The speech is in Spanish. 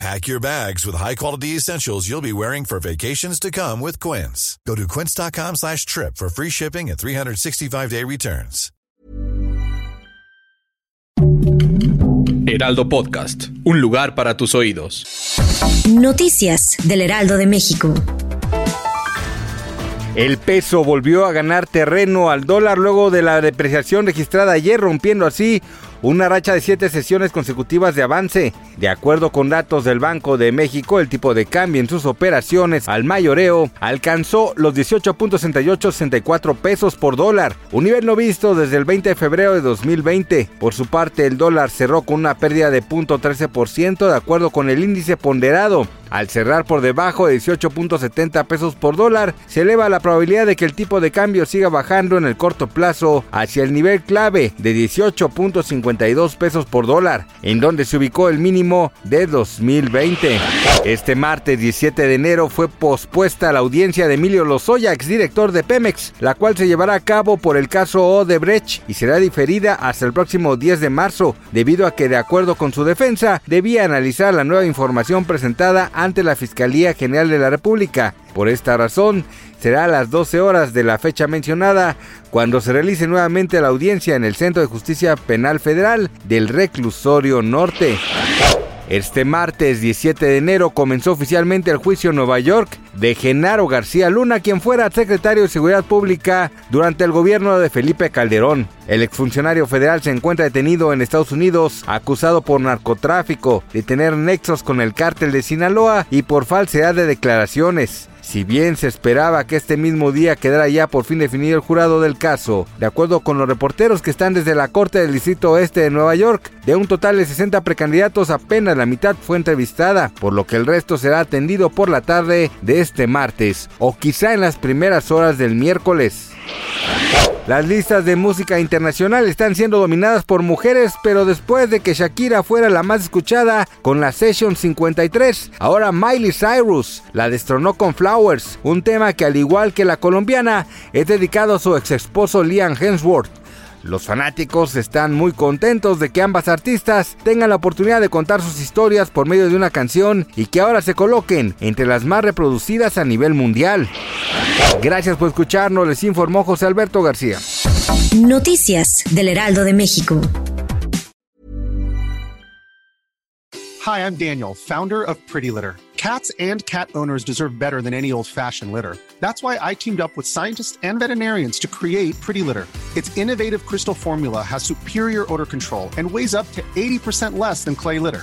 Pack your bags with high-quality essentials you'll be wearing for vacations to come with Quince. Go to quince.com slash trip for free shipping and 365-day returns. Heraldo Podcast, un lugar para tus oídos. Noticias del Heraldo de México. El peso volvió a ganar terreno al dólar luego de la depreciación registrada ayer, rompiendo así una racha de siete sesiones consecutivas de avance. De acuerdo con datos del Banco de México, el tipo de cambio en sus operaciones al mayoreo alcanzó los 18.6864 pesos por dólar, un nivel no visto desde el 20 de febrero de 2020. Por su parte, el dólar cerró con una pérdida de 0.13% de acuerdo con el índice ponderado. Al cerrar por debajo de 18.70 pesos por dólar, se eleva la probabilidad de que el tipo de cambio siga bajando en el corto plazo hacia el nivel clave de 18.52 pesos por dólar, en donde se ubicó el mínimo de 2020. Este martes 17 de enero fue pospuesta la audiencia de Emilio Lozoya, exdirector de Pemex, la cual se llevará a cabo por el caso Odebrecht y será diferida hasta el próximo 10 de marzo, debido a que de acuerdo con su defensa debía analizar la nueva información presentada ante la Fiscalía General de la República. Por esta razón, será a las 12 horas de la fecha mencionada cuando se realice nuevamente la audiencia en el Centro de Justicia Penal Federal del Reclusorio Norte. Este martes 17 de enero comenzó oficialmente el juicio en Nueva York de Genaro García Luna, quien fuera secretario de Seguridad Pública durante el gobierno de Felipe Calderón. El exfuncionario federal se encuentra detenido en Estados Unidos, acusado por narcotráfico, de tener nexos con el cártel de Sinaloa y por falsedad de declaraciones. Si bien se esperaba que este mismo día quedara ya por fin definido el jurado del caso, de acuerdo con los reporteros que están desde la Corte del Distrito Oeste de Nueva York, de un total de 60 precandidatos apenas la mitad fue entrevistada, por lo que el resto será atendido por la tarde de este martes o quizá en las primeras horas del miércoles. Las listas de música internacional están siendo dominadas por mujeres, pero después de que Shakira fuera la más escuchada con la Session 53, ahora Miley Cyrus la destronó con Flowers, un tema que al igual que la colombiana es dedicado a su ex esposo Liam Hemsworth. Los fanáticos están muy contentos de que ambas artistas tengan la oportunidad de contar sus historias por medio de una canción y que ahora se coloquen entre las más reproducidas a nivel mundial. Gracias por escucharnos, les informó José Alberto García. Noticias del Heraldo de México. Hi, I'm Daniel, founder of Pretty Litter. Cats and cat owners deserve better than any old-fashioned litter. That's why I teamed up with scientists and veterinarians to create Pretty Litter. Its innovative crystal formula has superior odor control and weighs up to 80% less than clay litter.